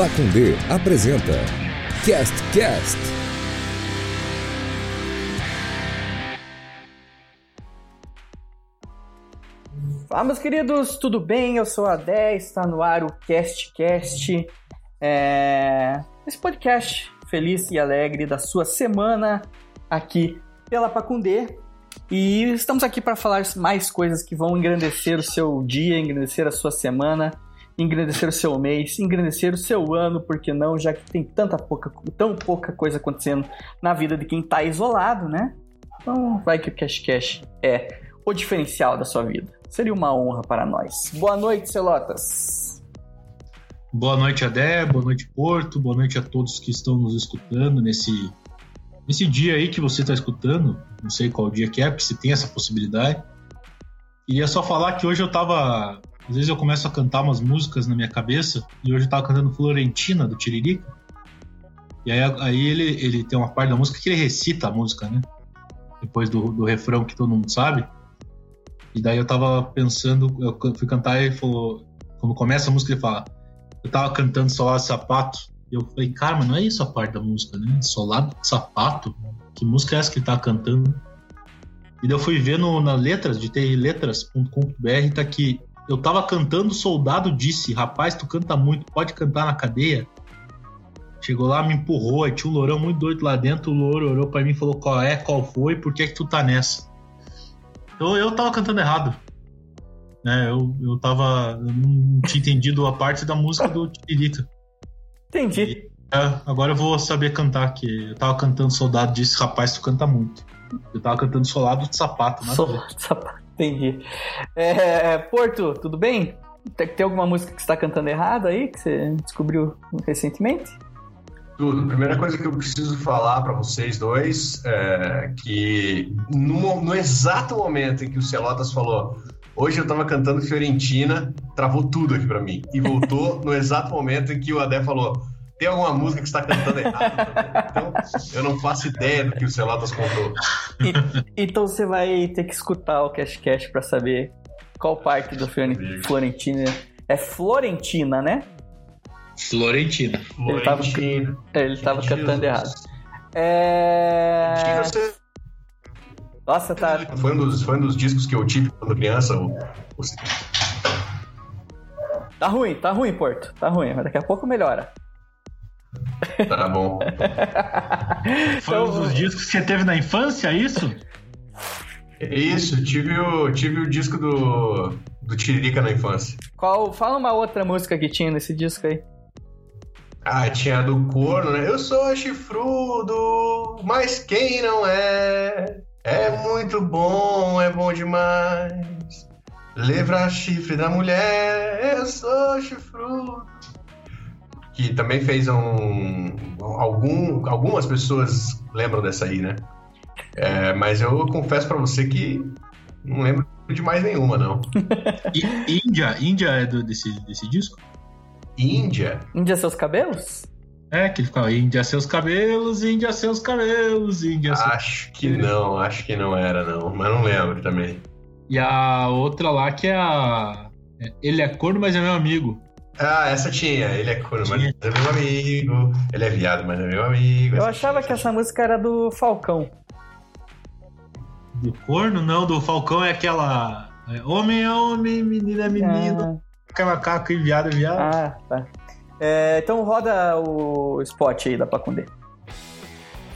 Pacundê apresenta Cast Cast. Fala, meus queridos, tudo bem? Eu sou a 10, está no ar o Cast Cast. É... Esse podcast feliz e alegre da sua semana aqui pela Pacundê. E estamos aqui para falar mais coisas que vão engrandecer o seu dia, engrandecer a sua semana engrandecer o seu mês, engrandecer o seu ano, porque não, já que tem tanta pouca, tão pouca coisa acontecendo na vida de quem está isolado, né? Então vai que o Cash Cash é o diferencial da sua vida. Seria uma honra para nós. Boa noite, Celotas. Boa noite, Adé. Boa noite, Porto. Boa noite a todos que estão nos escutando nesse, nesse dia aí que você está escutando. Não sei qual dia que é, se tem essa possibilidade. Queria só falar que hoje eu estava às vezes eu começo a cantar umas músicas na minha cabeça, e hoje eu tava cantando Florentina, do Tiririca. E aí, aí ele, ele tem uma parte da música que ele recita a música, né? Depois do, do refrão que todo mundo sabe. E daí eu tava pensando, eu fui cantar e ele falou, quando começa a música ele fala, eu tava cantando Solado Sapato, e eu falei, cara, mas não é isso a parte da música, né? Solado Sapato? Que música é essa que ele tá cantando? E daí eu fui ver no, letras, de letras.com.br, tá aqui, eu tava cantando, o soldado disse: Rapaz, tu canta muito, pode cantar na cadeia? Chegou lá, me empurrou, aí tinha um lourão muito doido lá dentro. O louro olhou pra mim e falou: Qual é, qual foi, por que, que tu tá nessa? Então eu tava cantando errado. Né, eu, eu tava. Eu não tinha entendido a parte da música do Tiririca. Entendi. E, é, agora eu vou saber cantar, que eu tava cantando Soldado disse: Rapaz, tu canta muito. Eu tava cantando Solado de Sapato, né? Solado de Sapato. Entendi. É, Porto, tudo bem? Tem, alguma música que está cantando errado aí, que você descobriu recentemente? Tudo. Primeira coisa que eu preciso falar para vocês dois é que no, no, exato momento em que o Celotas falou hoje eu tava cantando Fiorentina, travou tudo aqui para mim. E voltou no exato momento em que o Adé falou tem alguma música que está cantando errado Então, eu não faço ideia do que o Celotas contou. E, então você vai ter que escutar o Cash Cash para saber qual parte do Florentina é Florentina, né? Florentina. Ele tava, ele tava cantando errado. É... Nossa, tá. Foi um, dos, foi um dos discos que eu tive quando criança. O, o... Tá ruim, tá ruim, Porto. Tá ruim, mas daqui a pouco melhora. Tá bom. Foi então, um dos discos que você teve na infância, é isso? Isso, tive o, tive o disco do, do Tiririca na infância. Qual? Fala uma outra música que tinha nesse disco aí. Ah, tinha a do corno, né? Eu sou chifrudo, mas quem não é? É muito bom, é bom demais. Levra chifre da mulher, eu sou chifrudo que também fez um. Algum, algumas pessoas lembram dessa aí, né? É, mas eu confesso para você que não lembro de mais nenhuma, não. Índia, Índia é do, desse, desse disco? Índia? Índia seus cabelos? É, que ele ficava Índia seus cabelos, Índia seus cabelos, Índia seus... Acho que não, acho que não era, não. Mas não lembro também. E a outra lá que é a. Ele é corno, mas é meu amigo. Ah, essa tinha. Ele é corno, mas é meu amigo. Ele é viado, mas é meu amigo. Eu achava que essa música era do Falcão. Do corno? Não, do Falcão é aquela. É, homem é homem, menino é menino. Ah. Macaco e viado é viado. Ah, tá. É, então roda o spot aí da Pacundê.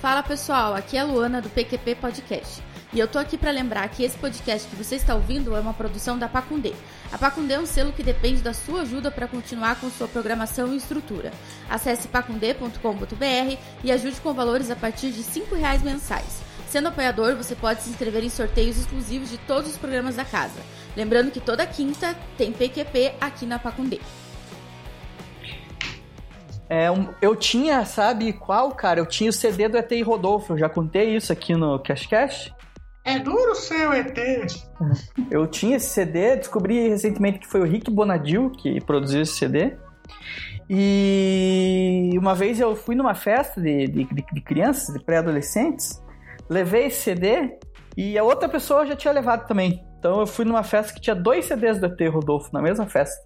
Fala pessoal, aqui é a Luana do PQP Podcast. E eu tô aqui para lembrar que esse podcast que você está ouvindo é uma produção da Pacundê. A Pacundê é um selo que depende da sua ajuda para continuar com sua programação e estrutura. Acesse pacundê.com.br e ajude com valores a partir de R$ reais mensais. Sendo apoiador, você pode se inscrever em sorteios exclusivos de todos os programas da casa. Lembrando que toda quinta tem PQP aqui na Pacundê. É, eu tinha, sabe qual, cara? Eu tinha o CD do ET e Rodolfo. Eu já contei isso aqui no Cash Cash. É duro ser o ET. Eu tinha esse CD, descobri recentemente que foi o Rick Bonadil que produziu esse CD. E uma vez eu fui numa festa de, de, de crianças, de pré-adolescentes, levei esse CD e a outra pessoa já tinha levado também. Então eu fui numa festa que tinha dois CDs do ET Rodolfo na mesma festa.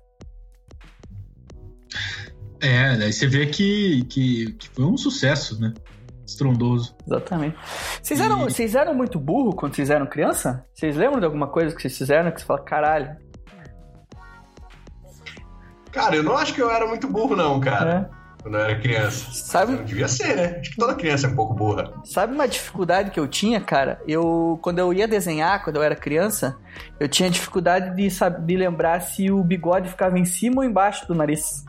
É, daí você vê que, que, que foi um sucesso, né? Estrondoso. Exatamente. Vocês eram, E- vocês eram muito burro quando vocês eram criança? Vocês lembram de alguma coisa que vocês fizeram que você fala, caralho? Cara, eu não acho que eu era muito burro, não, cara, É. quando eu era criança. Sabe, Não devia ser, né? Acho que toda criança é um pouco burra. Sabe uma dificuldade que eu tinha, cara? Eu, quando eu ia desenhar, quando eu era criança, eu tinha dificuldade de, saber, de lembrar se o bigode ficava em cima ou embaixo do nariz.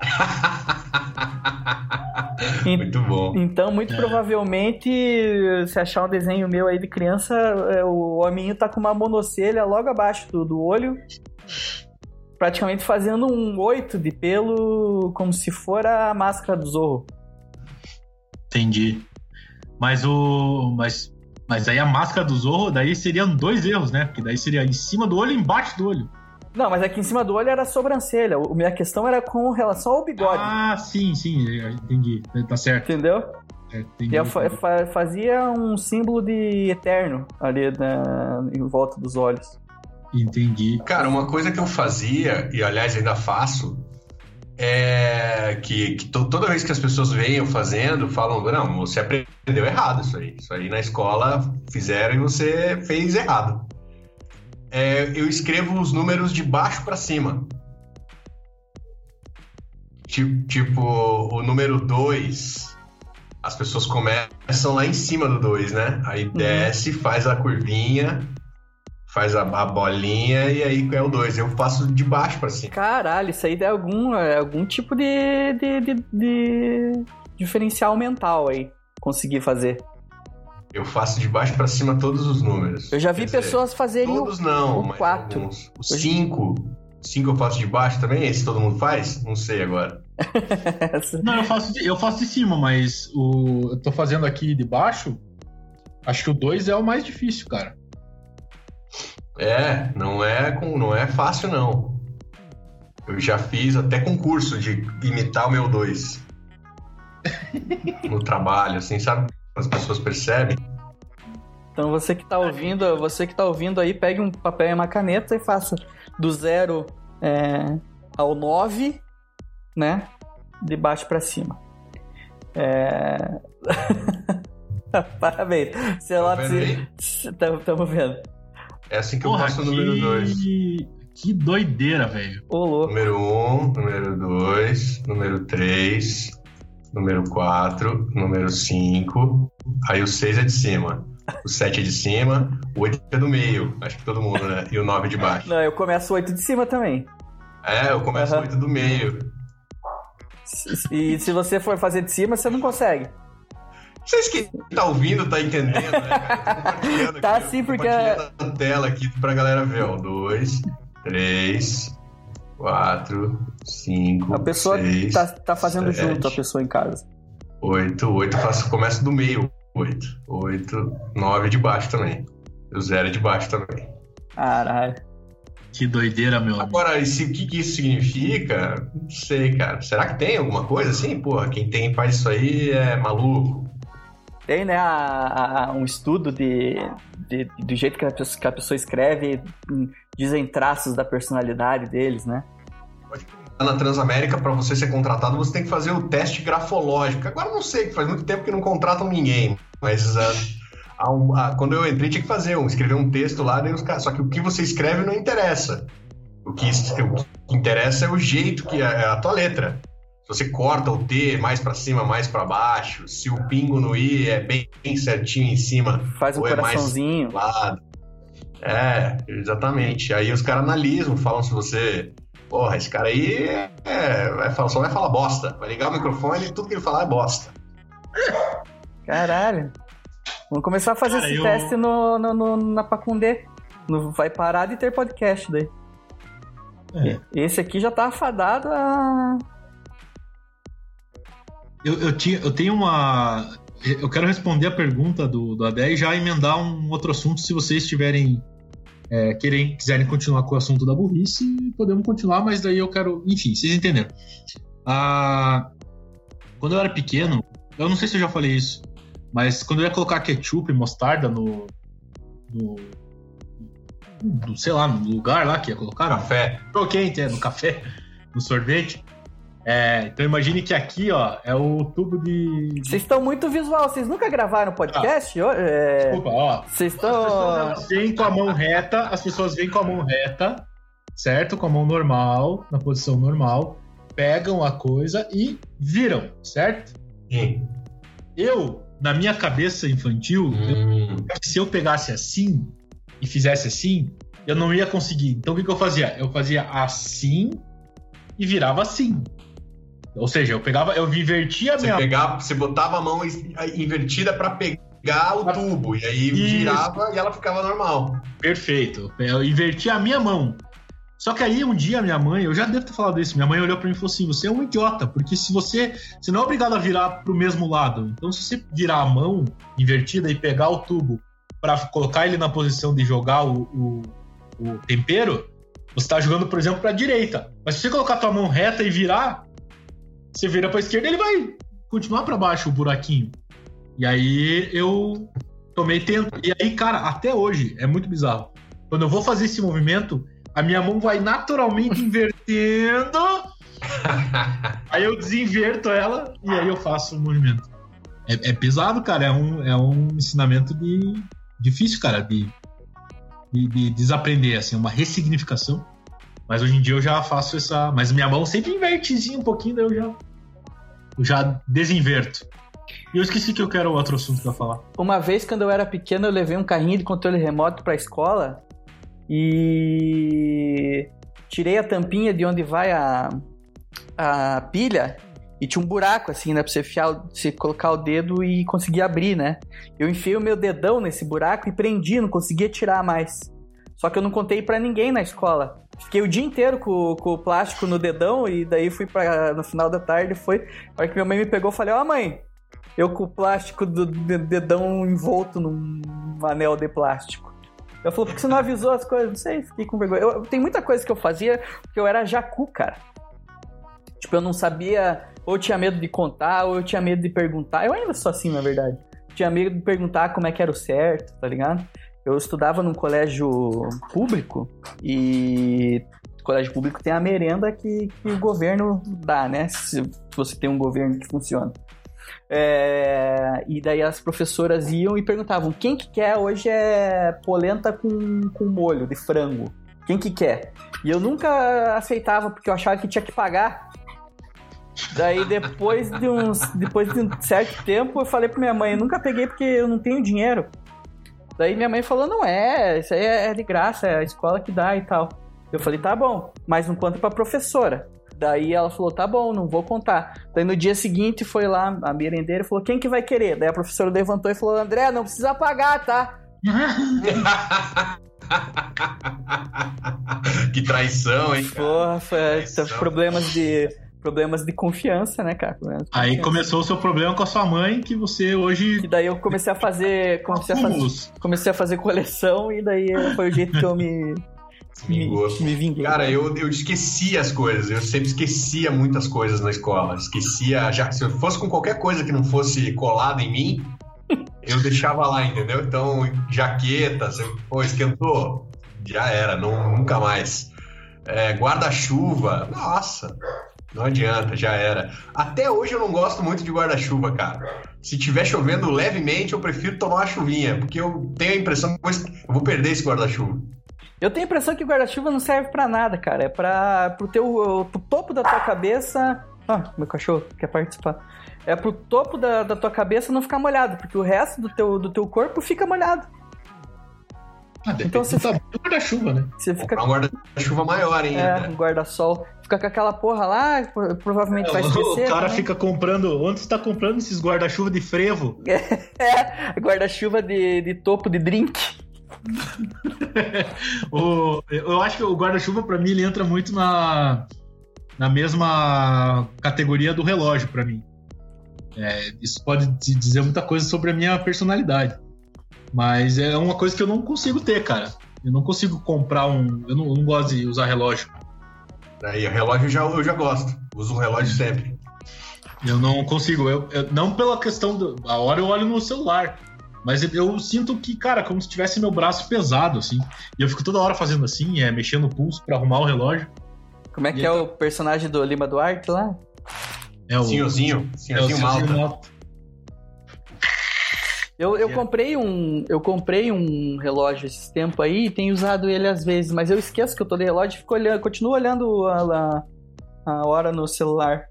Muito bom. Então, muito É. provavelmente, se achar um desenho meu aí de criança, é, o hominho tá com uma monocelha logo abaixo do, do olho, praticamente fazendo um oito de pelo, como se for a máscara do Zorro. Entendi. Mas o. Mas, mas aí a máscara do Zorro, daí seriam dois erros, né? Porque daí seria em cima do olho e embaixo do olho. Não, mas aqui em cima do olho era a sobrancelha. O- Minha questão era com relação ao bigode. Ah, sim, sim, entendi. Tá certo. Entendeu? É, entendi. Eu fa- fa- fazia um símbolo de eterno ali na- em volta dos olhos. Entendi. Cara, uma coisa que eu fazia, e aliás ainda faço, é que, que to- toda vez que as pessoas veem eu fazendo, falam, não, você aprendeu errado isso aí. Isso aí na escola fizeram e você fez errado. É, eu escrevo os números de baixo para cima. Tipo, tipo, o número 2, as pessoas começam lá em cima do 2, né? Aí desce, faz a curvinha, faz a, a bolinha e aí é o 2. Eu faço de baixo para cima. Caralho, isso aí é algum, algum tipo de, de, de- de diferencial mental aí. Conseguir fazer. Eu faço de baixo para cima todos os números. Eu já vi Quer dizer, pessoas fazerem o- Todos não, o mas quatro. alguns. O 5. 5 eu faço de baixo também? Esse todo mundo faz? Não sei agora. Não, eu faço, de, eu faço de cima, mas o, eu tô fazendo aqui de baixo. Acho que o 2 é o mais difícil, cara. É, não é, com, não é fácil não. Eu já fiz até concurso de imitar o meu 2. no trabalho, assim, sabe? As pessoas percebem. Então você que tá ouvindo, você que tá ouvindo aí, pegue um papel e uma caneta e faça do zero é, ao 9, né? De baixo pra cima. É... Parabéns. Sei lá, Tá vendo aí? Estamos vendo. É assim que eu Porra, faço o número 2. que, que doideira, velho. Ô, louco. Número 1, um, número 2, número 3, número 4, número 5. Aí o 6 é de cima. O 7 é de cima, o 8 é do meio. Acho que todo mundo, né? E o 9 é de baixo. Não, eu começo oito de cima também. É, eu começo o Aham. 8 do meio. E se você for fazer de cima, você não consegue. Vocês que tá ouvindo, tá entendendo, né? cara? Tá aqui, sim, porque- a tela aqui pra galera ver, ó. 2, 3, 4, 5, A pessoa 6, tá, tá fazendo sete. junto, a pessoa em casa. 8, 8 eu faço, começo do meio. 8, 8, 9 de baixo também. O 0 é de baixo também. Caralho. Que doideira, meu amigo. Agora, esse, o que, que isso significa? Não sei, cara. Será que tem alguma coisa assim? Porra, quem tem faz isso aí é maluco. Tem, né, a- a- um estudo de, de- do jeito que a, pessoa, que a pessoa escreve, dizem traços da personalidade deles, né? Na Transamérica, para você ser contratado, você tem que fazer o teste grafológico. Agora não sei, faz muito tempo que não contratam ninguém. Mas há um- ah, quando eu entrei, tinha que fazer um, escrever um texto lá, daí os caras- só que o que você escreve não interessa. O que, o que interessa é o jeito que é a tua letra. Se você corta o T mais para cima, mais para baixo, se o pingo no I é bem certinho em cima, Faz um Ou é mais- coraçãozinho. lado. É, exatamente. Aí os caras analisam, falam se você. Porra, esse cara aí é, vai falar, só vai falar bosta. Vai ligar o microfone e tudo que ele falar é bosta. Caralho. Vamos começar a fazer Cara, esse eu- teste no, no- no- na Pacundê. No- vai parar de ter podcast daí. É. Esse aqui já tá afadado a. Eu, eu, tinha, eu tenho uma. Eu quero responder a pergunta do, do Adé e já emendar um outro assunto se vocês tiverem. É, querem, quiserem continuar com o assunto da burrice, podemos continuar, mas daí eu quero. Enfim, vocês entenderam. Ah, quando eu era pequeno, eu não sei se eu já falei isso, mas quando eu ia colocar ketchup e mostarda no. no sei lá, no lugar lá que ia colocar, Café. é, no café, no sorvete. É, então imagine que aqui, ó, é o tubo de. Vocês estão muito visual, vocês nunca gravaram podcast? Ó, é, Desculpa, ó. Vocês As pessoas estão. vêm com a mão reta, as pessoas vêm com a mão reta, certo? Com a mão normal, na posição normal, pegam a coisa e viram, certo? Sim. Eu, na minha cabeça infantil, Hum. eu- se eu pegasse assim e fizesse assim, eu não ia conseguir. Então o que, que eu fazia? Eu fazia assim e virava assim. Ou seja, eu pegava, eu invertia a Você minha pegava, você botava a mão in- invertida pra pegar o tubo e aí Isso. girava e ela ficava normal. Perfeito. Eu inverti a minha mão. Só que aí um dia minha mãe, eu já devo ter falado isso, minha mãe olhou pra mim e falou assim: você é um idiota, porque se você. Você não é obrigado a virar pro mesmo lado. Então, se você virar a mão invertida e pegar o tubo pra colocar ele na posição de jogar o, o, o tempero, você tá jogando, por exemplo, pra direita. Mas se você colocar a tua mão reta e virar, você vira pra esquerda, ele vai continuar pra baixo o buraquinho. E aí eu tomei tempo. E aí, cara, até hoje é muito bizarro. Quando eu vou fazer esse movimento, a minha mão vai naturalmente invertendo. aí eu desinverto ela e aí eu faço o movimento. É, é pesado, cara. É um, é um ensinamento de difícil, cara, de, de, de desaprender, assim, uma ressignificação. Mas hoje em dia eu já faço essa. Mas minha mão sempre invertezinha um pouquinho, daí eu já, eu já desinverto. E eu esqueci que eu quero outro assunto pra falar. Uma vez, quando eu era pequeno, eu levei um carrinho de controle remoto pra escola e tirei a tampinha de onde vai a, a pilha e tinha um buraco assim, né? Pra você, enfiar, o- você colocar o dedo e conseguir abrir, né? Eu enfiei o meu dedão nesse buraco e prendi, não conseguia tirar mais. Só que eu não contei pra ninguém na escola. Fiquei o dia inteiro com, com o plástico no dedão e daí fui para no final da tarde foi. A hora que minha mãe me pegou, eu falei: Ó, mãe, eu com o plástico do de- dedão envolto num anel de plástico. Eu falei, por que você não avisou as coisas? Não sei, fiquei com vergonha. Eu, tem muita coisa que eu fazia porque eu era jacu, cara. Tipo, eu não sabia, ou tinha medo de contar, ou eu tinha medo de perguntar. Eu ainda sou assim, na verdade. Tinha medo de perguntar como é que era o certo, tá ligado? Eu estudava num colégio público e colégio público tem a merenda que, que o governo dá, né? Se, você tem um governo que funciona. É, e daí as professoras iam e perguntavam: quem que quer hoje é polenta com, com molho de frango? Quem que quer? E eu nunca aceitava porque eu achava que tinha que pagar. Daí depois de uns depois de um certo tempo eu falei pra minha mãe, eu nunca peguei porque eu não tenho dinheiro. Daí minha mãe falou, não é, isso aí é de graça, é a escola que dá e tal. Eu falei, tá bom, mas não conta pra professora. Daí ela falou, tá bom, não vou contar. Daí no dia seguinte foi lá a merendeira e falou, quem que vai querer? Daí a professora levantou e falou, André, não precisa pagar, tá? que traição, hein? cara? Porra, foi, Traição. problemas de problemas de confiança, né, cara? Problemas Aí confiança. começou o seu problema com a sua mãe, que você hoje. E daí eu comecei a fazer, comecei a fazer, comecei a fazer coleção e daí foi o jeito que eu me me, me vinguei. Cara, eu, eu esquecia as coisas. Eu sempre esquecia muitas coisas na escola. Esquecia. Já, se eu fosse com qualquer coisa que não fosse colada em mim, eu deixava lá, entendeu? Então, jaqueta, você, pô, esquentou? Já era, não, nunca mais. É, Guarda-chuva, nossa, não adianta, já era. Até hoje eu não gosto muito de guarda-chuva, cara. Se tiver chovendo levemente, eu prefiro tomar uma chuvinha, porque eu tenho a impressão que eu vou perder esse guarda-chuva. Eu tenho a impressão que guarda-chuva não serve pra nada, cara. É pra pro teu pro topo da tua cabeça. Ah, meu cachorro quer participar. É pro topo da, da tua cabeça não ficar molhado, porque o resto do teu, do teu corpo fica molhado. Ah, Então você tamanho do guarda-chuva, né? Você fica Comprar um guarda-chuva maior ainda. é, um guarda-sol, fica com aquela porra lá, pro- provavelmente vai o esquecer. cara também. fica comprando. Onde você tá comprando esses guarda-chuva de frevo? É, guarda-chuva de, de topo de drink. O, eu acho que o guarda-chuva, pra mim, ele entra muito na, na mesma categoria do relógio, pra mim. É, isso pode te dizer muita coisa sobre a minha personalidade. Mas é uma coisa que eu não consigo ter, cara. Eu não consigo comprar um. Eu não, eu não gosto de usar relógio. Aí, o relógio eu já, eu já gosto. Uso um relógio sempre. Eu não consigo. Eu, eu- não pela questão do. A hora eu olho no celular. Mas eu, sinto que, cara, como se tivesse meu braço pesado, assim. E eu fico toda hora fazendo assim, é, mexendo o pulso pra arrumar o relógio. Como é que E é então- o personagem do Lima Duarte lá? É o Senhorzinho, é o senhorzinho Senhorzinho malta. Malta. Eu, eu comprei um. Eu comprei um relógio esses tempos aí e tenho usado ele às vezes, mas eu esqueço que eu tô de relógio e fico olhando, continuo olhando a, a, a hora no celular.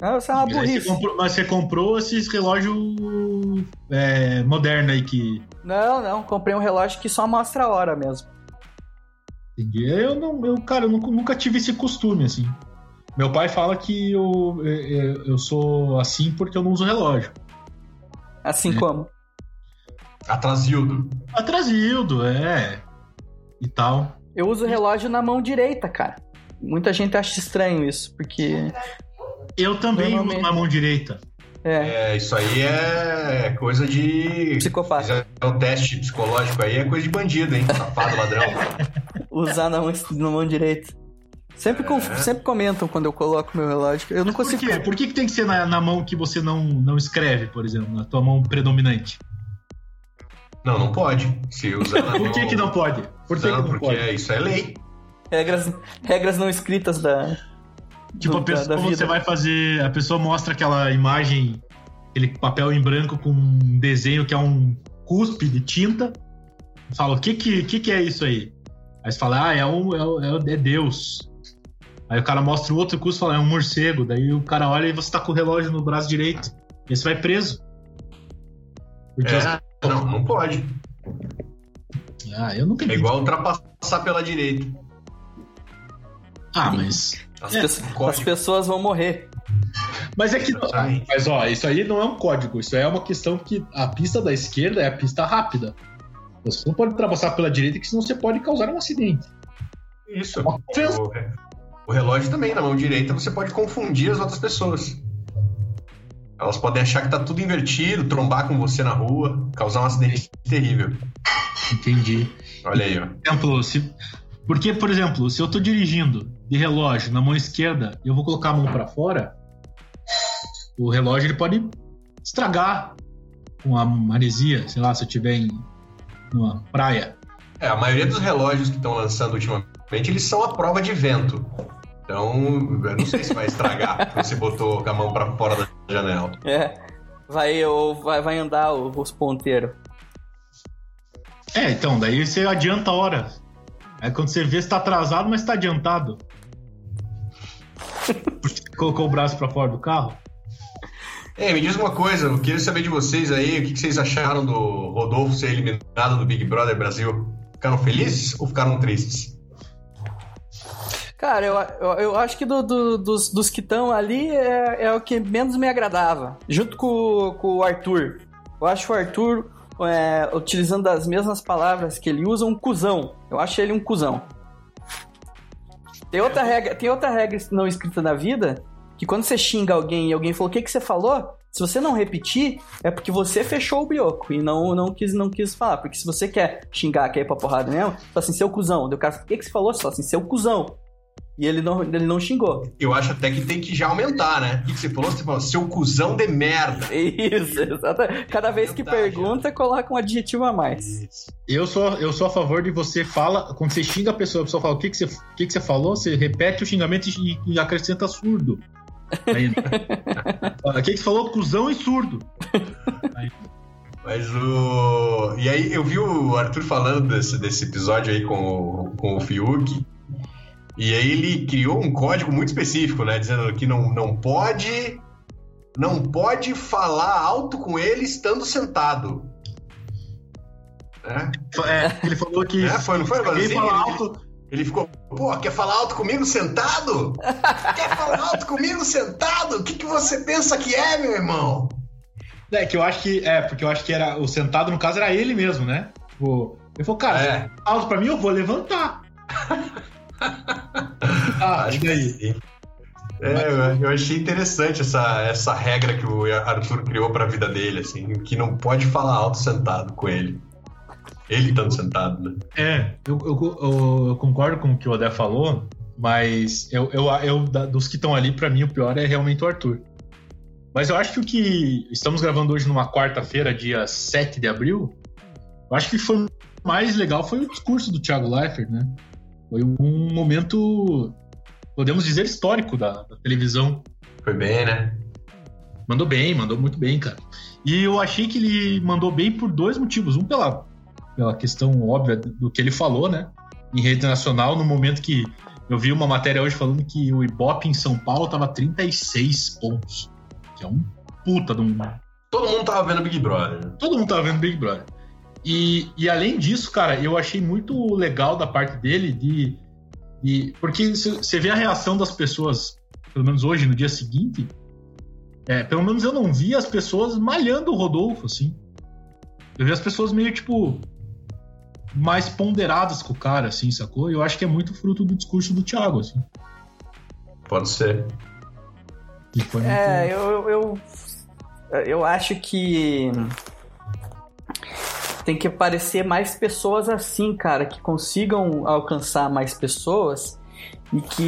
Ah, Isso é uma aí você burrice. comprou, mas você comprou esses relógios é, modernos aí que. Não, não, comprei um relógio que só mostra a hora mesmo. Entendi. Eu não, eu, cara, eu nunca, nunca tive esse costume, assim. Meu pai fala que eu, eu, eu sou assim porque eu não uso relógio. Assim É. como. Atrasildo. Atrasildo, é. E tal. Eu uso o relógio na mão direita, cara. Muita gente acha estranho isso, porque. Eu também uso na mão direita. É, É, isso aí é coisa de. psicopata. Fizer o teste psicológico aí é coisa de bandido, hein? Safado, ladrão. Usar na mão, na mão direita. Sempre, com- É. sempre comentam quando eu coloco meu relógio. Eu não Por consigo. quê? Por que, que tem que ser na, na mão que você não, não escreve, por exemplo, na tua mão predominante? Não, não pode. Se usar na Por mão- que, que não pode? Por que, Não, que não porque pode? isso é lei. Regras, regras não escritas da. Tipo, do- a pessoa, da, da você vai fazer. A pessoa mostra aquela imagem, aquele papel em branco com um desenho que é um cuspe de tinta. Fala, o que que, que, que é isso aí? Aí você fala, ah, é, um, é, o- é, o- é Deus. Aí o cara mostra o outro cuspe e fala, é um morcego. Daí o cara olha e você tá com o relógio no braço direito. E você vai preso. Porque as- É, não, não pode. Ah, eu nunca É igual ultrapassar pela direita. Ah, mas. As, É, pe- as pessoas vão morrer. Mas é que. Ai. Mas ó, isso aí não é um código, isso aí é uma questão que a pista da esquerda é a pista rápida. Você não pode ultrapassar pela direita, que senão você pode causar um acidente. Isso. O, o relógio também, na mão direita, você pode confundir as outras pessoas. Elas podem achar que tá tudo invertido, trombar com você na rua, causar um acidente terrível. Entendi. Olha aí, ó. Por exemplo, se... Porque, por exemplo, se eu tô dirigindo de relógio na mão esquerda e eu vou colocar a mão para fora, o relógio ele pode estragar com a maresia, sei lá, se eu tiver em numa praia. É, a maioria dos relógios que estão lançando ultimamente, eles são a prova de vento. Então, eu não sei se vai estragar se você botou a mão pra fora da janela. É. Vai, ou vai, vai andar o- os ponteiros. É, então, daí você adianta a hora. Aí quando você vê, você tá atrasado, mas tá adiantado. Porque você colocou o braço pra fora do carro. Ei, me diz uma coisa, eu queria saber de vocês aí, o que vocês acharam do Rodolfo ser eliminado do Big Brother Brasil? Ficaram felizes ou ficaram tristes? Cara, eu, eu, eu acho que do- do- dos, dos que estão ali é, é o que menos me agradava. Junto com, com o Arthur. Eu acho o Arthur, é, utilizando as mesmas palavras que ele usa, um cuzão. Eu acho ele um cuzão. Tem outra regra, tem outra regra não escrita na vida, que quando você xinga alguém e alguém falou o que, que você falou, se você não repetir, é porque você fechou o brioco e não, não, quis, não quis falar. Porque se você quer xingar, quer ir pra porrada mesmo, fala assim, seu cuzão. Daí o cara o que, que você falou? Você fala assim, seu cuzão. E ele não, ele não xingou. Eu acho até que tem que já aumentar, né? O que você falou? Você falou, seu cuzão de merda. Isso, exatamente. Cada vez que pergunta, coloca um adjetivo a mais. Eu sou, eu sou a favor de você fala, quando você xinga a pessoa, a pessoa fala o que, que, você, o que, que você falou, você repete o xingamento e, e acrescenta surdo. Fala, O que, que você falou? Cusão e surdo. Mas o. E aí, eu vi o Arthur falando desse, desse episódio aí com o, com o Fiuk. E aí ele criou um código muito específico, né? Dizendo que não, não pode. Não pode falar alto com ele estando sentado. Né? É, ele falou que. É, foi, não foi? Alguém Assim, fala alto. ele ficou, pô, quer falar alto comigo sentado? quer falar alto comigo sentado? O que, que você pensa que é, meu irmão? É, que eu acho que. É, porque eu acho que era. O sentado, no caso, era ele mesmo, né? Tipo, ele falou, cara, É. alto pra mim, eu vou levantar. ah, Acho e que sim. É, eu- achei interessante essa, essa regra que o Arthur criou pra vida dele, assim, que não pode falar alto sentado com ele. Ele estando sentado, né? É, eu, eu- eu- concordo com o que o Odé falou, mas eu, eu, eu- dos que estão ali, pra mim, o pior é realmente o Arthur. Mas eu acho que o que estamos gravando hoje numa quarta-feira, dia 7 de abril, eu acho que foi o mais legal foi o discurso do Thiago Leifert, né? Foi um momento, podemos dizer, histórico da, da televisão. Foi bem, né? Mandou bem, mandou muito bem, cara. E eu achei que ele mandou bem por dois motivos. Um, pela, pela questão óbvia do que ele falou, né? Em rede nacional, no momento que eu vi uma matéria hoje falando que o Ibope em São Paulo tava 36 pontos. Que é um puta de um. Todo mundo tava vendo Big Brother. né? Todo mundo tava vendo Big Brother. E, e além disso, cara, eu achei muito legal da parte dele de. de porque se- você vê a reação das pessoas, pelo menos hoje, no dia seguinte. É, pelo menos eu não vi as pessoas malhando o Rodolfo, assim. Eu vi as pessoas meio, tipo, mais ponderadas com o cara, assim, sacou? E eu acho que é muito fruto do discurso do Thiago, assim. Pode ser. Foi muito- É, eu, eu, eu, eu acho que tem que aparecer mais pessoas assim, cara, que consigam alcançar mais pessoas e que,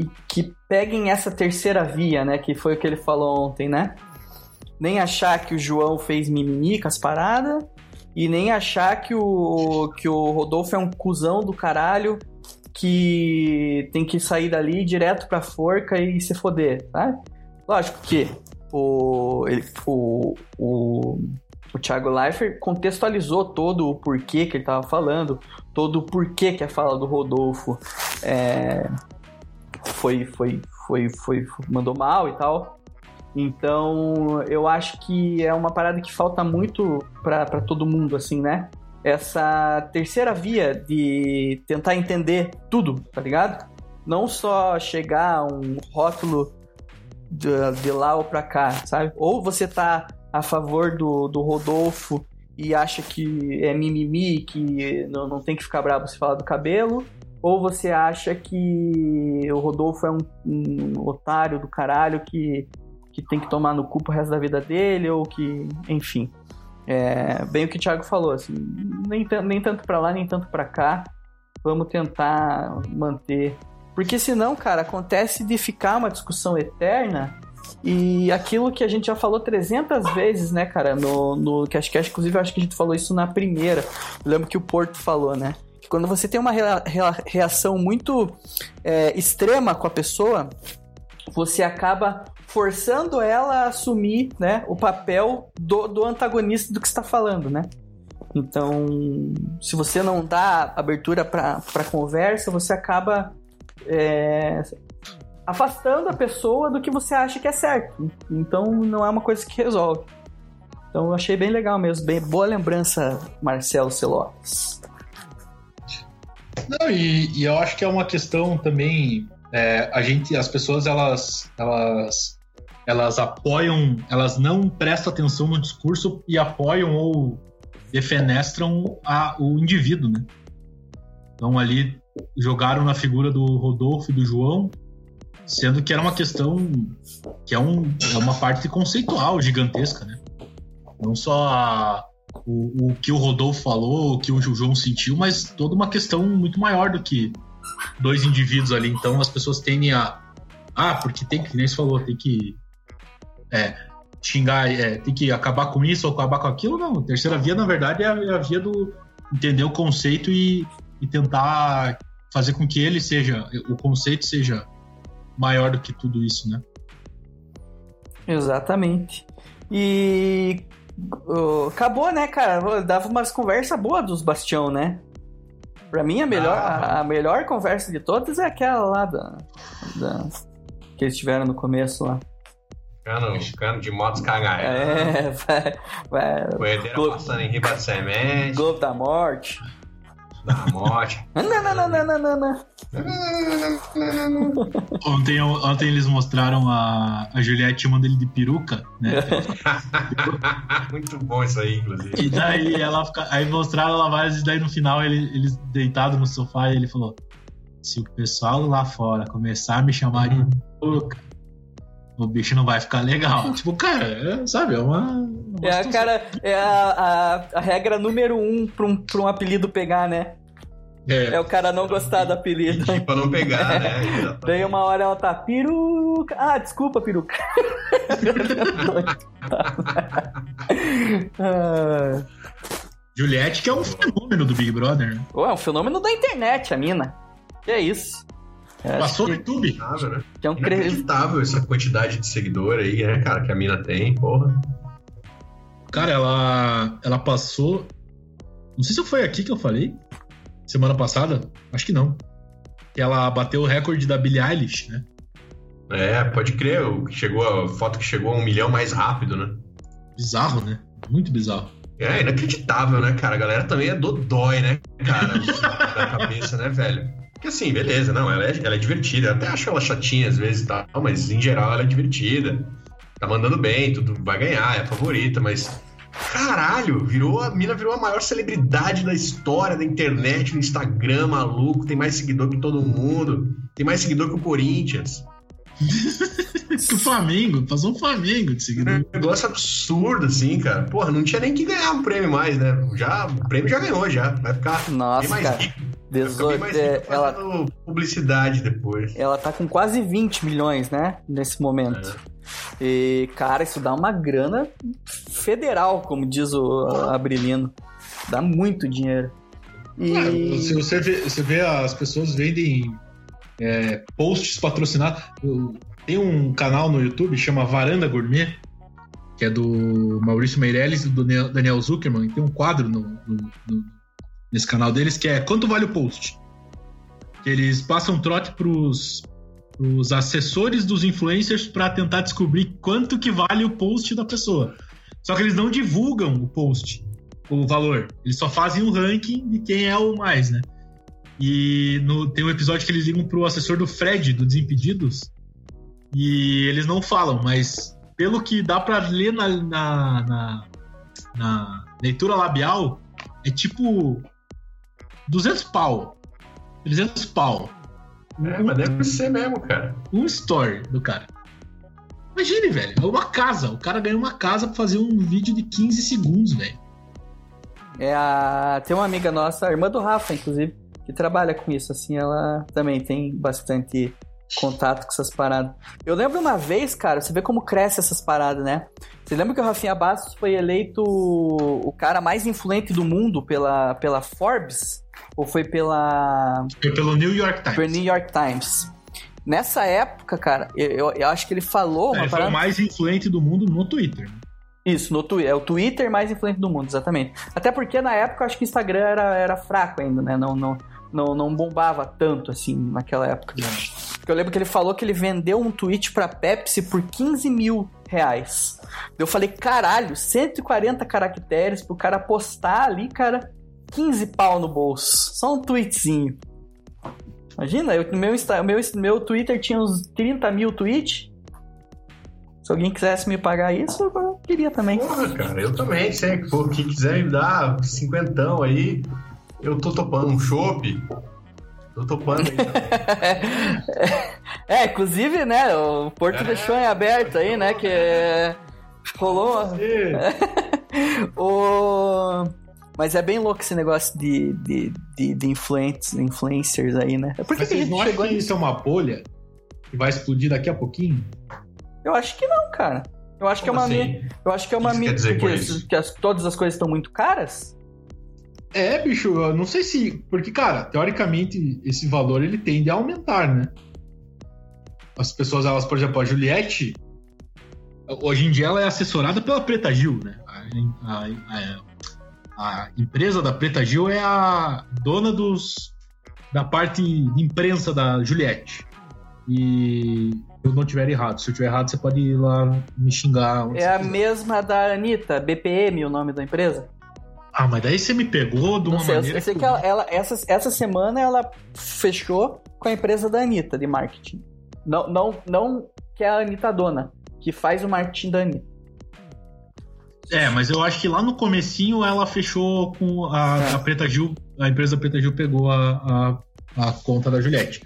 e que peguem essa terceira via, né? Que foi o que ele falou ontem, né? Nem achar que o João fez mimimi com as paradas e nem achar que o, que o Rodolfo é um cuzão do caralho que tem que sair dali direto pra forca e se foder, tá? Lógico que o, ele- o, o, o Thiago Leifert contextualizou todo o porquê que ele tava falando, todo o porquê que a fala do Rodolfo é, foi, foi, foi, foi, mandou mal e tal. Então, eu acho que é uma parada que falta muito pra todo mundo, assim, né? Essa terceira via de tentar entender tudo, tá ligado? Não só chegar a um rótulo de, de lá ou pra cá, sabe? Ou você tá a favor do, do Rodolfo e acha que é mimimi, que não, não tem que ficar bravo se falar do cabelo, ou você acha que o Rodolfo é um, um otário do caralho que, que tem que tomar no cu pro resto da vida dele, ou que, enfim. É, bem o que o Thiago falou, assim, nem, nem tanto pra lá, nem tanto pra cá. Vamos tentar manter porque senão, cara, acontece de ficar uma discussão eterna e aquilo que a gente já falou 300 vezes, né, cara, no, no Cashcast, inclusive eu acho que a gente falou isso na primeira. Eu lembro que o Porto falou, né? Que quando você tem uma rea- rea- reação muito é, extrema com a pessoa, você acaba forçando ela a assumir, né, o papel do, do antagonista do que está falando, né? Então, se você não dá abertura para conversa, você acaba é, afastando a pessoa do que você acha que é certo. Então não é uma coisa que resolve. Então eu achei bem legal mesmo. Bem, boa lembrança, Marcelo Celotes. Não, e, e eu acho que é uma questão também. é, a gente, as pessoas, elas, elas, elas apoiam, elas não prestam atenção no discurso e apoiam ou defenestram a, o indivíduo, né? Então ali jogaram na figura do Rodolfo e do João, sendo que era uma questão que é, um, é uma parte conceitual gigantesca, né? Não só a, o, o que o Rodolfo falou, o que o João sentiu, mas toda uma questão muito maior do que dois indivíduos ali. Então as pessoas tendem a. Ah, porque tem que, nem você falou, tem que é, xingar, é, tem que acabar com isso ou acabar com aquilo. Não, a terceira via, na verdade, é a, é a via do entender o conceito e, e tentar fazer com que ele seja, o conceito seja maior do que tudo isso, né? Exatamente. E uh, acabou, né, cara? Dava umas conversas boas dos Bastião, né? Pra mim, a melhor, Ah. a, a melhor conversa de todas é aquela lá da, da- que eles tiveram no começo lá. Cano, cano de motos cagaia. É, vai, vai, passando em riba de semente, Globo da Morte. Da morte. Não, não, não, não, não, não, não. Ontem, ontem eles mostraram a, a Juliette chamando ele de peruca, né? Muito bom isso aí, inclusive. E daí ela fica, aí mostraram ela várias vezes, daí no final ele, eles deitados no sofá e ele falou: se o pessoal lá fora começar a me chamar de peruca, o bicho não vai ficar legal. tipo, cara, é, sabe, é uma. uma É a, cara, é a, a, a regra número um pra um, pra um apelido pegar, né? É, É o cara não gostar do apelido. Pedir pra não pegar, né? Exatamente. Daí uma hora ela tá peruca. Ah, desculpa, peruca. ah, Juliette, que é um fenômeno do Big Brother, né? pô, é um fenômeno da internet, a mina. Que é isso? Acho Passou no YouTube? Né? que é um cre... Inacreditável essa quantidade de seguidor aí, né, cara, que a mina tem, porra. Cara, ela, ela passou. Não sei se foi aqui que eu falei. Semana passada? Acho que não. Que ela bateu o recorde da Billie Eilish, né? É, pode crer, o que chegou, a foto que chegou a um milhão mais rápido, né? Bizarro, né? Muito bizarro. É inacreditável, né, cara? A galera também é dodói, né, cara? da cabeça, né, velho? Porque assim, beleza, não, ela é, ela é divertida. Eu até acho ela chatinha às vezes e tal, mas em geral ela é divertida. Tá mandando bem, tudo vai ganhar, é a favorita, mas. Caralho, virou, a mina virou a maior celebridade da história da internet, no Instagram, maluco, tem mais seguidor que todo mundo, tem mais seguidor que o Corinthians. Que o Flamengo, passou um Flamengo de Um seguidor. negócio absurdo, assim, cara. Porra, não tinha nem que ganhar um prêmio mais, né? Já, o prêmio já ganhou, já. Vai ficar bem Nossa, mais cara. rico. Vai ficar Desor... bem mais é, rico ela, publicidade depois. ela tá com quase 20 milhões, né? Nesse momento. E, cara, isso dá uma grana federal, como diz o Abrilino. Dá muito dinheiro. E. É, se você vê, você vê as pessoas vendem é, posts patrocinados. Tem um canal no YouTube chama Varanda Gourmet, que é do Maurício Meirelles e do Daniel- Daniel Zuckerman. E tem um quadro no- no- no- nesse canal deles que é Quanto vale o post? Que eles passam trote pros, pros assessores dos influencers para tentar descobrir quanto que vale o post da pessoa. Só que eles não divulgam o post, o valor. Eles só fazem um ranking de quem é o mais, né? E no- tem um episódio que eles ligam pro assessor do Fred, do Desimpedidos, e eles não falam, mas pelo que dá pra ler na, na, na- na leitura labial, é tipo 200 pau, 300 pau. É, mas deve ser mesmo, cara. Um story do cara. Imagine, velho, é uma casa. O cara ganhou uma casa pra fazer um vídeo de 15 segundos, velho. É a... Tem uma amiga nossa, a irmã do Rafa, inclusive, que trabalha com isso, assim, ela também tem bastante contato com essas paradas. Eu lembro uma vez, cara, você vê como cresce essas paradas, né? Você lembra que o Rafinha Bastos foi eleito o cara mais influente do mundo pela, pela Forbes? Ou foi pela, Foi pelo New York Times. pelo New York Times? Nessa época, cara, eu, eu, acho que ele falou Ele foi o mais influente do mundo no Twitter. Isso, no Twitter. É o Twitter mais influente do mundo, exatamente. Até porque na época eu acho que o Instagram era, era fraco ainda, né? Não, não, não, não bombava tanto assim naquela época. Porque eu lembro que ele falou que ele vendeu um tweet pra Pepsi por 15 mil reais. Eu falei, caralho, 140 caracteres pro cara postar ali, cara, 15 pau no bolso. Só um tweetzinho. Imagina, eu, meu, Insta- meu, meu Twitter tinha uns 30 mil tweets. Se alguém quisesse me pagar isso, eu queria também. Porra, cara, eu também, sei. Pô, quem quiser me dar cinquentão aí, eu tô topando um chopp. Tô topando aí. é, inclusive, né, o Porto É. deixou em aberto aí, né, que é, rolou o... Mas é bem louco esse negócio de, de, de, de influentes, influencers aí, né? Por que, Mas que a gente não chegou que isso é uma bolha que vai explodir daqui a pouquinho? Eu acho que não, cara. Eu acho que é Como uma... assim? mi- Eu acho que é uma... que porque isso? que as- todas as coisas estão muito caras? É, bicho, eu não sei se. Porque, cara, teoricamente, esse valor ele tende a aumentar, né? As pessoas, elas, por exemplo, a Juliette, hoje em dia ela é assessorada pela Preta Gil, né? A, a- a- a empresa da Preta Gil é a dona dos da parte de imprensa da Juliette. E eu não tiver errado, se eu tiver errado, você pode ir lá me xingar. É a quiser. mesma da Anitta, BPM, o nome da empresa? Ah, mas daí você me pegou de uma Não sei, maneira. eu sei que que ela, ela- essa, essa semana ela fechou com a empresa da Anitta de marketing. Não, não, não que é a Anitta dona, que faz o marketing da Anitta. É, mas eu acho que lá no comecinho ela fechou com a, É. a Preta Gil, a empresa Preta Gil pegou a, a, a conta da Juliette.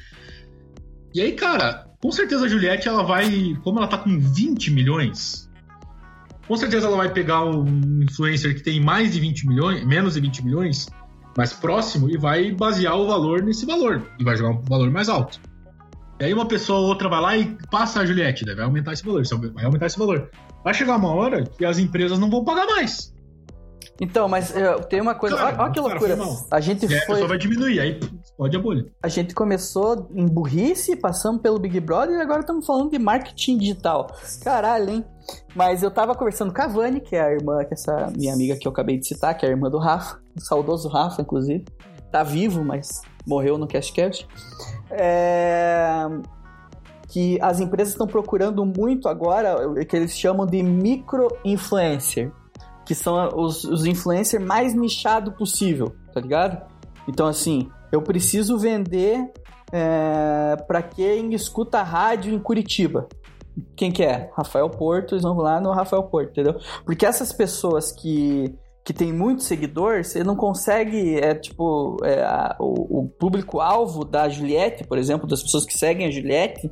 E aí, cara, com certeza a Juliette ela vai, como ela tá com 20 milhões, com certeza ela vai pegar um influencer que tem mais de 20 milhões, menos de 20 milhões, mais próximo e vai basear o valor nesse valor e vai jogar um valor mais alto. E aí uma pessoa ou outra vai lá e passa a Juliette, daí vai aumentar esse valor, vai aumentar esse valor. Vai chegar uma hora que as empresas não vão pagar mais. Então, mas uh, tem uma coisa. Olha, que loucura. Cara, a gente é, foi. Só vai diminuir, aí pode a bolha. A gente começou em burrice, passamos pelo Big Brother e agora estamos falando de marketing digital. Caralho, hein? Mas eu tava conversando com a Vani, que é a irmã, que é essa minha amiga que eu acabei de citar, que é a irmã do Rafa, o saudoso Rafa, inclusive. Tá vivo, mas morreu no CashCast. É... Que as empresas estão procurando muito agora o que eles chamam de micro-influencer que são os, os influencers mais nichados possível, tá ligado? Então, assim, eu preciso vender é, para quem escuta rádio em Curitiba. Quem que é? Rafael Porto, eles vão lá no Rafael Porto, entendeu? Porque essas pessoas que, que tem muito seguidor, você não consegue, é tipo, é, a, o, o público-alvo da Juliette, por exemplo, das pessoas que seguem a Juliette,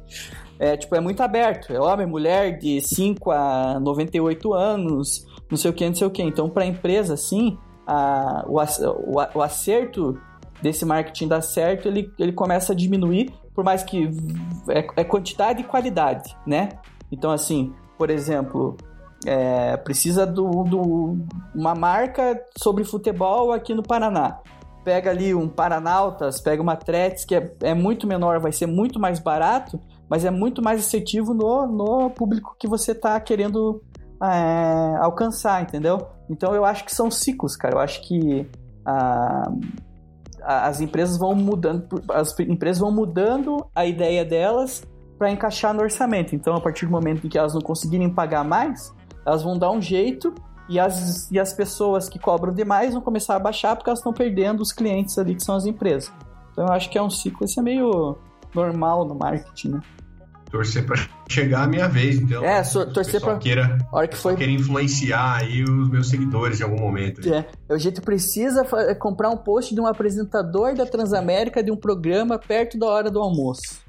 é, tipo, é muito aberto. É homem, mulher, de 5 a 98 anos, não sei o que, não sei o que. Então, para a empresa, assim, a, o, o, acerto desse marketing dar certo, ele, ele começa a diminuir, por mais que é, é quantidade e qualidade, né? Então, assim, por exemplo, é, precisa de uma marca sobre futebol aqui no Paraná. Pega ali um Paranautas, pega uma Tretes, que é, é muito menor, vai ser muito mais barato, mas é muito mais assertivo no, no público que você está querendo é, alcançar, entendeu? Então eu acho que são ciclos, cara. Eu acho que a, a, as empresas vão mudando, as empresas vão mudando a ideia delas para encaixar no orçamento. Então, a partir do momento em que elas não conseguirem pagar mais, elas vão dar um jeito e as, e as pessoas que cobram demais vão começar a baixar porque elas estão perdendo os clientes ali que são as empresas. Então, eu acho que é um ciclo, isso é meio normal no marketing, né? torcer para chegar a minha vez, então. É, so, torcer para queira, hora que foi querer influenciar aí os meus seguidores em algum momento. É, a gente precisa é, comprar um post de um apresentador da Transamérica de um programa perto da hora do almoço.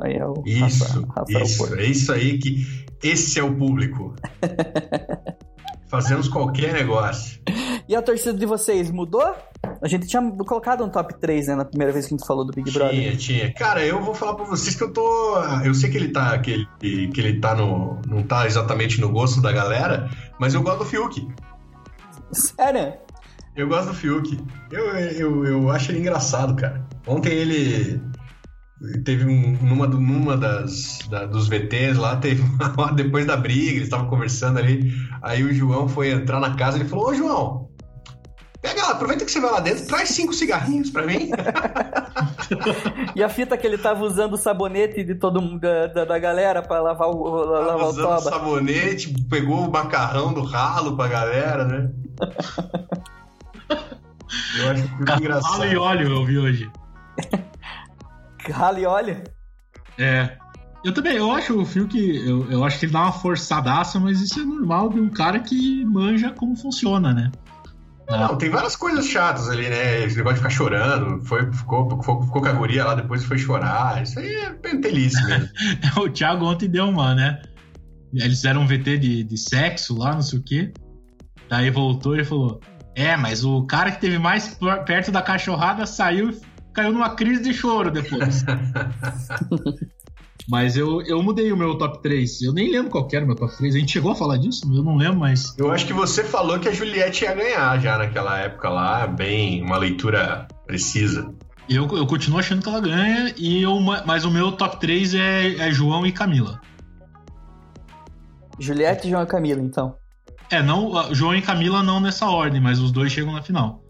Aí é o isso, Rafael isso, é isso aí que esse é o público. Fazemos qualquer negócio. E a torcida de vocês mudou? A gente tinha colocado um top 3, né, na primeira vez que a gente falou do Big tinha, Brother. Tinha, tinha. Cara, eu vou falar pra vocês que eu tô. Eu sei que ele tá. Que ele, que ele tá no. Não tá exatamente no gosto da galera, mas eu gosto do Fiuk. Sério? Eu gosto do Fiuk. Eu, eu, eu acho ele engraçado, cara. Ontem ele. Teve um, numa, numa das da, dos VTs lá, teve uma, depois da briga, eles estavam conversando ali. Aí o João foi entrar na casa e ele falou: Ô João, Pega lá, aproveita que você vai lá dentro, traz cinco cigarrinhos pra mim. e a fita que ele tava usando o sabonete de todo mundo, da, da, galera pra lavar o, lavar tava usando o toba. sabonete, pegou o macarrão do ralo pra galera, né? eu acho muito engraçado. Ralo e óleo eu vi hoje. Ralo e óleo? É. Eu também, eu acho o fio que. Eu, eu acho que ele dá uma forçadaça, mas isso é normal de um cara que manja como funciona, né? Não, tem várias coisas chatas ali, né? Esse negócio de ficar chorando, foi, ficou, ficou, ficou com a guria lá, depois foi chorar. Isso aí é pentelice mesmo. o Thiago ontem deu uma, né? Eles fizeram um VT de, de sexo lá, não sei o quê. Daí voltou e falou: É, mas o cara que teve mais perto da cachorrada saiu e caiu numa crise de choro depois. Mas eu, eu mudei o meu top 3. Eu nem lembro qual era o meu top 3. A gente chegou a falar disso? Eu não lembro, mas. Eu acho que você falou que a Juliette ia ganhar já naquela época lá, bem uma leitura precisa. Eu, eu continuo achando que ela ganha, e eu, mas o meu top 3 é, é João e Camila. Juliette, João e Camila, então. É, não, João e Camila não nessa ordem, mas os dois chegam na final.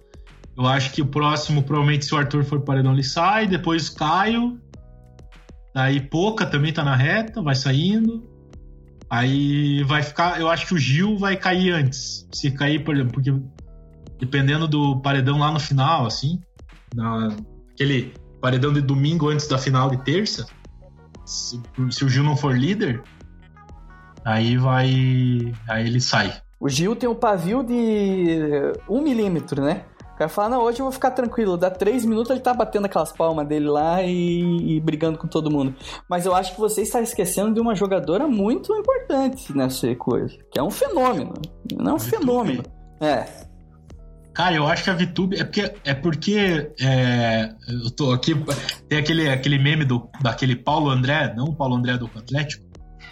Eu acho que o próximo, provavelmente, se o Arthur for paredão, ele sai, depois Caio, Daí Pouca também tá na reta, vai saindo. Aí vai ficar. Eu acho que o Gil vai cair antes. Se cair, por exemplo, porque dependendo do paredão lá no final, assim, na, aquele paredão de domingo antes da final de terça, se, se o Gil não for líder, aí vai. Aí ele sai. O Gil tem um pavio de um milímetro, né? O cara fala, não, hoje eu vou ficar tranquilo. Dá três minutos ele tá batendo aquelas palmas dele lá e, e, brigando com todo mundo. Mas eu acho que você está esquecendo de uma jogadora muito importante nessa coisa. Que é um fenômeno. Não é um fenômeno. É. Cara, eu acho que a VTube é porque é porque é, eu tô aqui tem aquele aquele meme do daquele Paulo André, não o Paulo André do Atlético.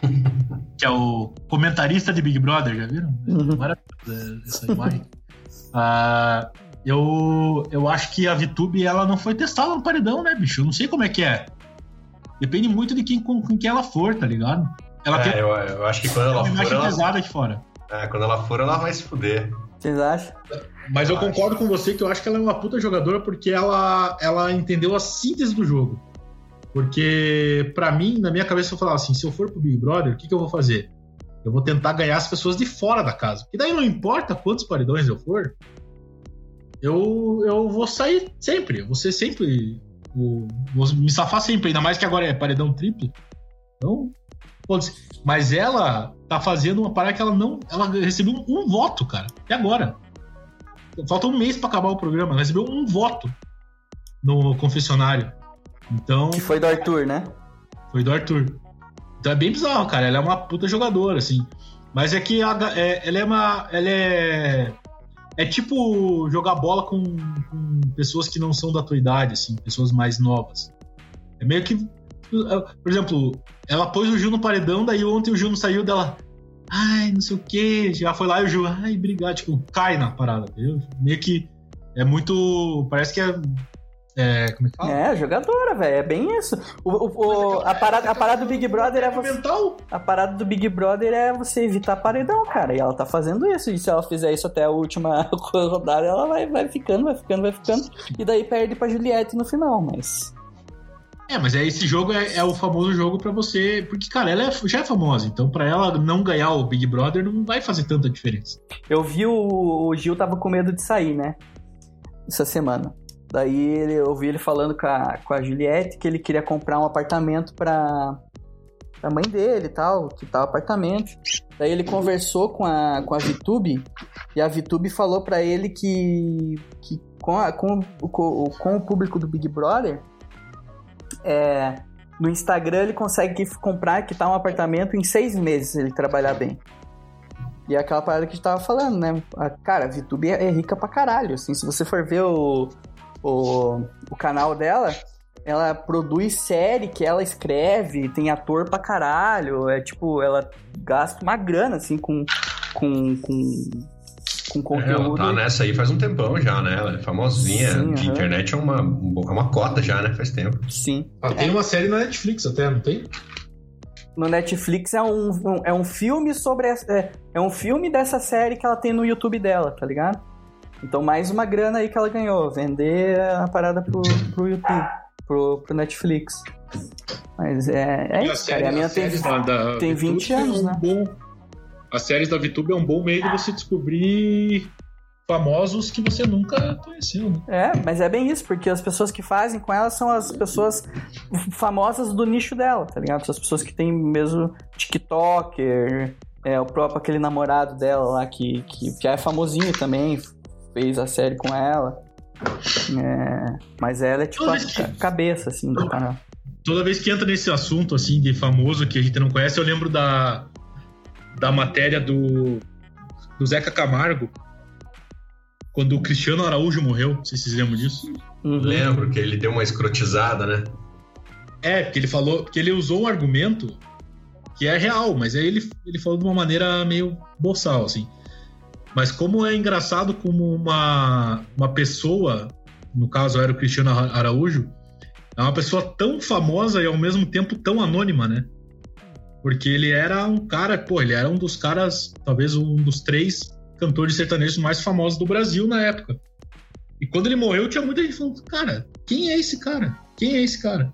que é o comentarista de Big Brother, já viram? Uhum. Maravilhosa essa imagem. Ah, eu, eu acho que a VTube ela não foi testada no paredão, né, bicho? Eu não sei como é que é. Depende muito de quem, com, com quem ela for, tá ligado? Ela É, tem eu, eu acho que quando ela uma for, imagem ela, pesada aqui fora. é, quando ela for, ela vai se fuder. Vocês acham? Mas eu Eu concordo com você que eu acho que ela é uma puta jogadora porque ela, ela entendeu a síntese do jogo. Porque, pra mim, na minha cabeça, eu falava assim: se eu for pro Big Brother, o que, que eu vou fazer? Eu vou tentar ganhar as pessoas de fora da casa. E daí não importa quantos paredões eu for, eu, eu vou sair sempre. Eu vou ser sempre. o- vou me safar sempre, ainda mais que agora é paredão triplo. Então. Mas ela tá fazendo uma parada que ela não. Ela recebeu um, voto, cara. Até agora. Falta um mês pra acabar o programa. Ela recebeu um voto no confessionário. Então, Que foi do Arthur, né? foi do Arthur. Então é bem bizarro, cara. Ela é uma puta jogadora, assim. Mas é que é- ela é uma. Ela é. É tipo jogar bola com, com pessoas que não são da tua idade, assim, pessoas mais novas. É meio que. Por exemplo, ela pôs o Gil no paredão, daí ontem o Gil não saiu dela. Ai, não sei o que. Já foi lá e o Gil, ai, obrigado. Tipo, cai na parada, entendeu? Meio que. É muito. Parece que é. É como é que fala? É, jogadora, velho. É bem isso. O, o- o- a, parada, a parada do Big Brother é você. A parada do Big Brother é você evitar paredão, cara. E ela tá fazendo isso. E se ela fizer isso até a última rodada, ela vai, vai ficando, vai ficando, vai ficando. E daí perde pra Juliette no final, mas. É, mas é, esse jogo é, é o famoso jogo pra você. Porque, cara, ela é- já é famosa, então pra ela não ganhar o Big Brother não vai fazer tanta diferença. Eu vi o, o Gil tava com medo de sair, né? Essa semana. Daí ele, eu ouvi ele falando com a, com a Juliette que ele queria comprar um apartamento pra, pra mãe dele e tal, que tal apartamento. Daí ele conversou com a, com a Vitube e a Vitube falou pra ele que, que com, a- com, o- com, o- público do Big Brother, é, no Instagram ele consegue comprar, quitar um apartamento em seis meses se ele trabalhar bem. E é aquela parada que a gente tava falando, né? A- Cara, a VTube é é rica pra caralho. Assim, se você for ver o, o, o canal dela, ela produz série que ela escreve, tem ator pra caralho. É tipo, ela gasta uma grana, assim, com, com, com, com É, ela conteúdo. tá nessa aí faz um tempão já, né? Ela é famosinha. Sim, de aham. internet é uma, é uma cota já, né? Faz tempo. Sim. Ah, tem uma série na Netflix até, não tem? No Netflix é um, um- é um filme sobre. essa- É, é um filme dessa série que ela tem no YouTube dela, tá ligado? Então, mais uma grana aí que ela ganhou. Vender a parada pro, pro YouTube, pro, pro Netflix. Mas é, é isso, cara. E a minha tem, tem 20 anos, é um né? Bom, as séries da VTube é um bom meio de você descobrir famosos que você nunca conheceu, né? É, mas é bem isso, porque as pessoas que fazem com ela são as pessoas famosas do nicho dela, tá ligado? São as pessoas que tem mesmo TikToker, é, o próprio aquele namorado dela lá que, que já é famosinho também, fez a série com ela. É, mas ela é tipo a que- ca- cabeça, assim, do canal. Toda vez que entra nesse assunto, assim, de famoso que a gente não conhece, eu lembro da, da matéria do, do Zeca Camargo, quando o Cristiano Araújo morreu. Não sei se vocês lembram disso. Uhum. Lembro que ele deu uma escrotizada, né? É, porque ele falou, porque ele usou um argumento que é real, mas aí ele, ele falou de uma maneira meio boçal, assim. Mas como é engraçado como uma, uma pessoa, no caso era o Cristiano Ara- Araújo, é uma pessoa tão famosa e ao mesmo tempo tão anônima, né? Porque ele era um cara, pô, ele era um dos caras, talvez um dos três cantores sertanejos mais famosos do Brasil na época. E quando ele morreu, tinha muita gente falando, cara, quem é esse cara? Quem é esse cara?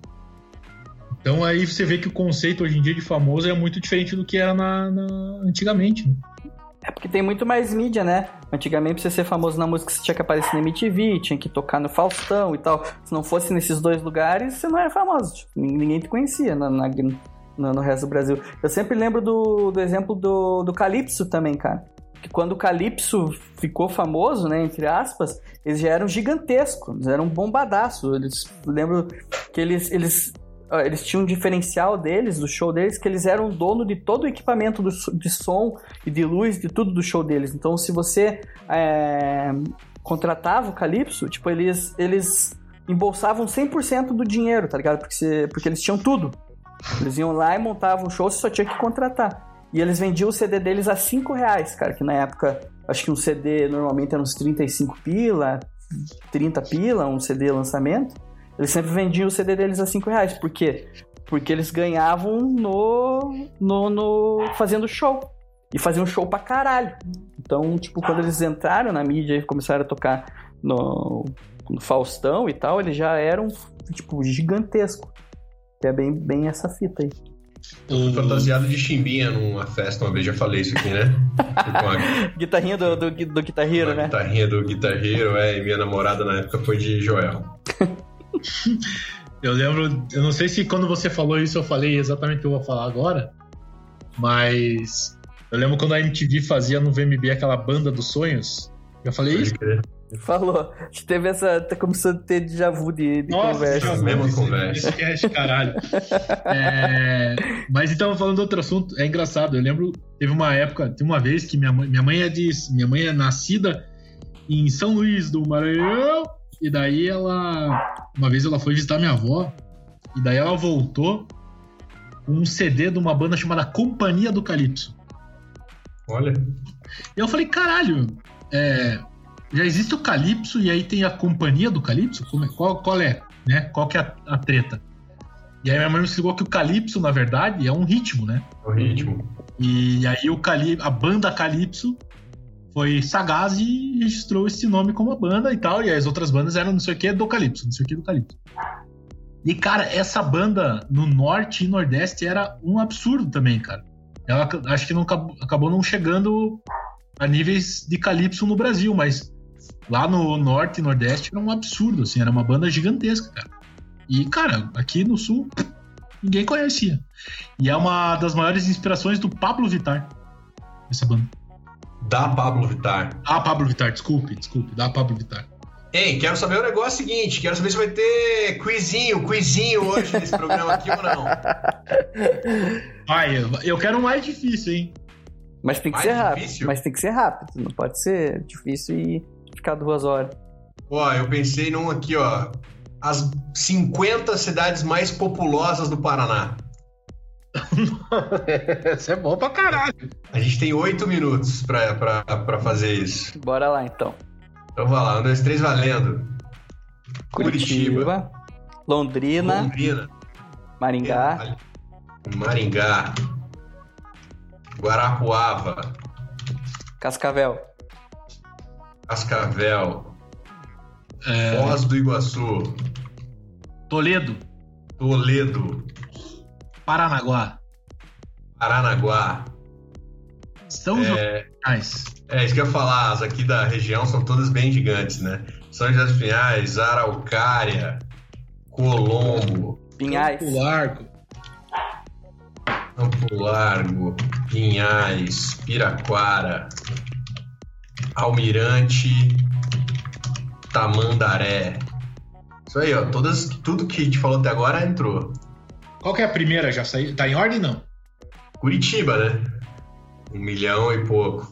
Então aí você vê que o conceito hoje em dia de famoso é muito diferente do que era na, na- antigamente. Né? É porque tem muito mais mídia, né? Antigamente, pra você ser famoso na música, você tinha que aparecer na MTV, tinha que tocar no Faustão e tal. Se não fosse nesses dois lugares, você não era famoso. Tipo, ninguém te conhecia na, na- no, no resto do Brasil. Eu sempre lembro do, do exemplo do, do Calypso também, cara. Que quando o Calypso ficou famoso, né, entre aspas, eles já eram gigantescos, eles eram bombadaços. Eles, lembro que eles, eles, eles tinham um diferencial deles, do show deles, que eles eram dono de todo o equipamento do, de som e de luz, de tudo do show deles. Então, se você é, contratava o Calypso, tipo, eles, eles embolsavam 100% do dinheiro, tá ligado? Porque, você- porque eles tinham tudo. Eles iam lá e montavam o show, você só tinha que contratar. E eles vendiam o CD deles a 5 reais, cara, que na época, acho que um CD normalmente era uns 35 pila, 30 pila, um CD lançamento. Eles sempre vendiam o CD deles a 5 reais. Por quê? Porque eles ganhavam no, no, no. fazendo show. E faziam show pra caralho. Então, tipo, quando eles entraram na mídia e começaram a tocar no, no Faustão e tal, eles já eram, tipo, gigantesco. Que é bem, bem essa fita aí. Fui fantasiado de chimbinha numa festa uma vez, já falei isso aqui, né? A, Guitarrinha do, do, do guitarreiro, né? guitarrinha do guitarreiro, é, e minha namorada na época foi de Joel. Eu lembro, eu não sei se quando você falou isso eu falei exatamente o que eu vou falar agora, mas eu lembro quando a MTV fazia no VMB aquela banda dos sonhos. Eu falei isso? Falou. A gente teve essa. Tá começando a ter déjà vu de, de Nossa, conversa. mesma esse- conversa. Cast, caralho. É, mas então, falando de outro assunto, é engraçado. Eu lembro, teve uma época, tem uma vez que minha mãe, minha mãe é de. Minha mãe é nascida em São Luís do Maranhão. E daí ela. Uma vez ela foi visitar minha avó. E daí ela voltou com um CD de uma banda chamada Companhia do Calypso. Olha, E eu falei, caralho, é, já existe o Calypso e aí tem a companhia do Calypso? Como é- qual, qual é? Né? Qual que é a, a treta? E aí minha mãe me explicou que o Calypso, na verdade, é um ritmo, né? o ritmo. E aí o Cali a banda Calypso foi sagaz e registrou esse nome como a banda e tal. E as outras bandas eram não sei o que do Calypso, não sei o que do Calypso. E, cara, essa banda no norte e nordeste era um absurdo também, cara. Ela ac- acho que não acabou não chegando a níveis de Calypso no Brasil, mas lá no norte e nordeste era um absurdo, assim, era uma banda gigantesca, cara. E, cara, aqui no sul, ninguém conhecia. E é uma das maiores inspirações do Pablo Vittar. Essa banda. Da Pablo Vittar. Ah, Pablo Vittar, desculpe, desculpe, da Pablo Vittar. Ei, quero saber o negócio seguinte, quero saber se vai ter quizinho, quizinho hoje nesse programa aqui ou não. Ai, eu- eu quero um mais difícil, hein? Mas tem que Mais ser rápido. difícil? Mas tem que ser rápido. Não pode ser difícil e ficar duas horas. Ó, eu pensei num aqui, ó. As 50 cidades mais populosas do Paraná. Isso é bom pra caralho. A gente tem oito minutos pra, pra, pra fazer isso. Bora lá então. Então vai lá, um, dois, três, valendo. Curitiba, Londrina, Londrina. Maringá, Maringá. Guarapuava. Cascavel, Cascavel. É, Foz do Iguaçu. Toledo, Toledo. Paranaguá, Paranaguá. São É, Pinhais, é isso que eu ia falar. As aqui da região são todas bem gigantes, né? São José dos Pinhais, Araucária, Colombo, Pinhais, Campo Largo, Campo Largo, Pinhais, Piraquara, Almirante, Tamandaré. Isso aí, ó. Todas, tudo que a gente falou até agora entrou. Qual que é a primeira? Já saiu? Tá em ordem, não? Curitiba, né? Um milhão e pouco.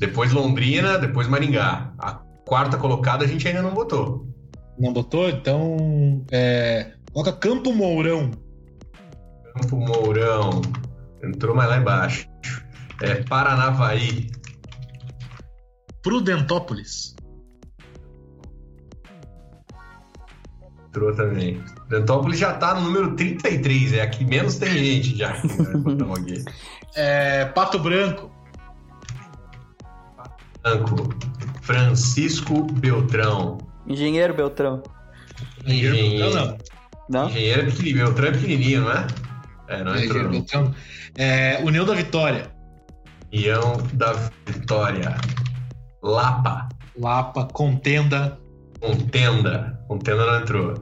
Depois Londrina, depois Maringá. A quarta colocada a gente ainda não botou. Não botou? Então, é... Coloca Campo Mourão. Campo Mourão. Entrou mais lá embaixo. É Paranavaí. Prudentópolis. Entrou também. Dentópolis já tá no número 33, é a que menos tem gente já. né, aqui. É... Pato Branco. Branco. Francisco Beltrão. Engenheiro Beltrão. Engenheiro. Não, não. Não? Engenheiro é pequenininho. Beltrão é pequenininho, não é? É, não entrou. não. Beltrão. É, União da Vitória. União da Vitória. Lapa. Lapa, Contenda. Contenda. Contenda não entrou.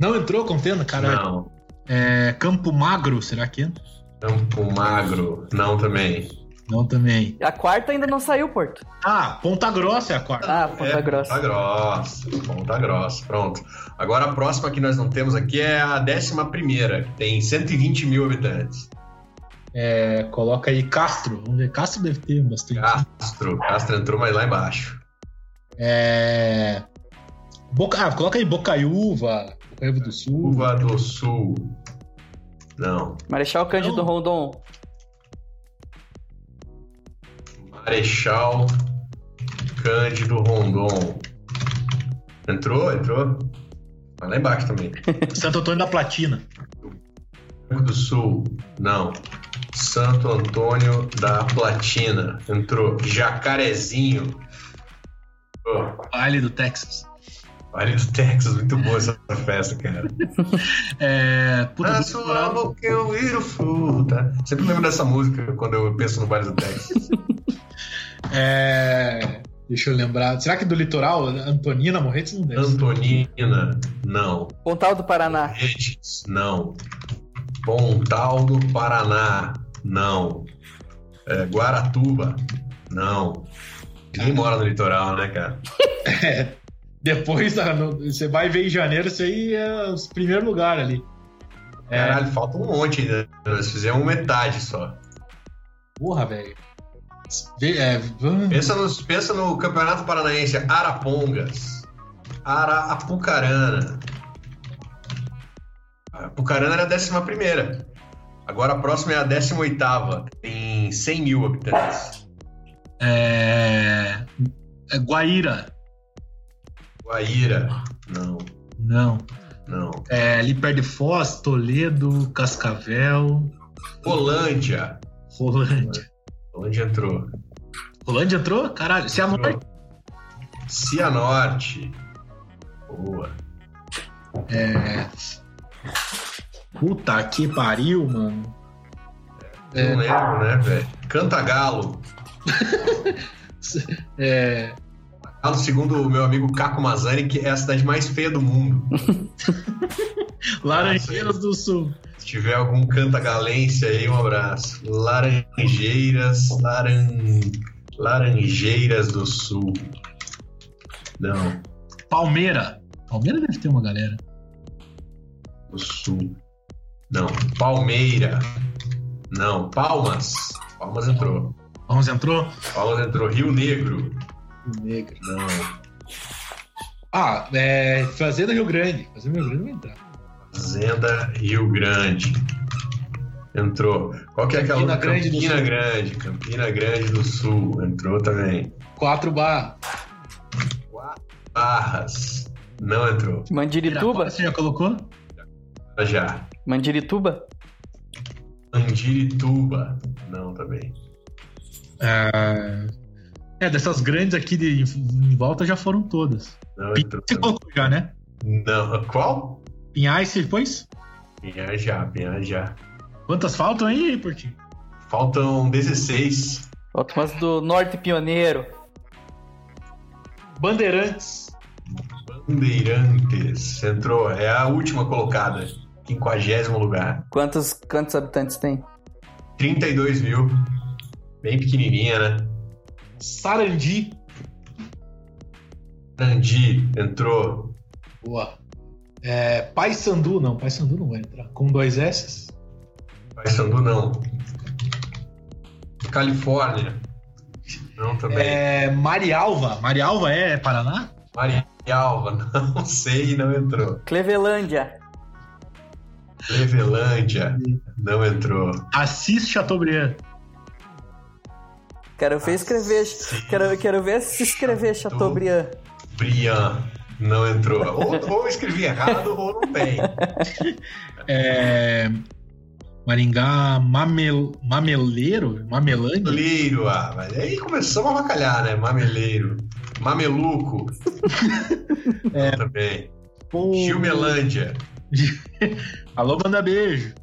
Não entrou Contenda, caralho. Não. É, Campo Magro, será que entra? Campo Magro. Não também. Não também. A quarta ainda não saiu, Porto. Ah, Ponta Grossa é a quarta. Ah, Ponta É, Grossa. Ponta Grossa. Ponta Grossa. Pronto. Agora a próxima que nós não temos aqui é a décima primeira, que tem 120 mil habitantes. É, coloca aí Castro. Vamos ver, Castro deve ter bastante. Castro. Castro entrou mais lá embaixo. É, Boca, ah, coloca aí Bocaiúva, Bocaiúva do Sul. Uva do Sul. Não. Marechal Cândido Não. Rondon. Marechal Cândido Rondon. Entrou, entrou. Vai lá embaixo também. Santo Antônio da Platina. Do Sul, não. Santo Antônio da Platina, entrou. Jacarezinho, entrou. Vale do Texas. Vale do Texas, muito boa essa festa, cara. É. Puta, Na do sua boca eu viro fruta. Sempre lembro dessa música quando eu penso no Vale do Texas. É. Deixa eu lembrar. Será que do litoral? Antonina Morretes não deve. Antonina, não. Pontal do Paraná. Redes, não. Pontal do Paraná, não. É, Guaratuba, não. Ninguém mora no litoral, né, cara? Depois ah, no- você vai ver em janeiro, isso aí é os primeiros lugares ali. É, Caralho, falta um monte ainda. Nós fizemos metade só. porra, velho. É, Pensa, nos, pensa no Campeonato Paranaense Arapongas, Arapucarana. A Apucarana era a décima primeira. Agora a próxima é a décima oitava. Tem 100 mil habitantes. é, é Guaíra. Guaíra, não, Não. não. É, ali perto de Foz, Toledo, Cascavel, Rolândia. Rolândia. Onde entrou? Rolândia entrou? Caralho, Cianorte. Cianorte. Boa. É. Puta que pariu, mano. É. Não lembro, né, velho? Cantagalo. É. Segundo o meu amigo Caco Mazani, que é a cidade mais feia do mundo. Laranjeiras do Sul. Se tiver algum cantagalense aí, um abraço. Laranjeiras, laran... Laranjeiras do Sul. Não, Palmeira. Palmeira deve ter uma galera. do Sul. Não, Palmeira. Não, Palmas. Palmas entrou. Vamos entrou? Palmas entrou. Rio Negro. Negro. Não. Ah, é. Fazenda Rio Grande. Fazenda Rio Grande vai entrar. Fazenda Rio Grande. Entrou. Qual que é aquela Campina outra? Grande Campina. Grande. Campina Grande do Sul. Entrou também. Quatro bar. Barras. Não entrou. Mandirituba? Você já colocou? Já. Mandirituba? Andirituba. Não, também. É, é, dessas grandes aqui de, em volta já foram todas. Não Pinhais entrou. você colocou já, né? Não. Qual? Pinhais você pôs? Pinhar já, Pinhar já. Quantas faltam aí, Portinho? Faltam 16. Falta umas do Norte Pioneiro. Bandeirantes. Bandeirantes. Entrou. É a última colocada. 50 lugar. Quantos, quantos habitantes tem? 32 mil. Bem pequenininha, né? Sarandi. Andi. Entrou. Boa. É, Paysandu, não. Paysandu não vai entrar. Com dois S. Paysandu não. Califórnia. Não também. É, Marialva. Marialva é Paraná? Marialva, não sei, não entrou. Clevelândia. Clevelândia, não entrou. Assis Chateaubriand. Quero ver escrever. Quero, quero ver se escrever Chateaubriand. Brian, não entrou. Ou, ou eu escrevi errado ou não tem. É, Maringá Mamel, Mameleiro? Mamelândia? Mameleiro, ah, mas aí começamos a avacalhar, né? Mameleiro. Mameluco. Não, também. Pô. Gilmelândia. Alô, manda beijo.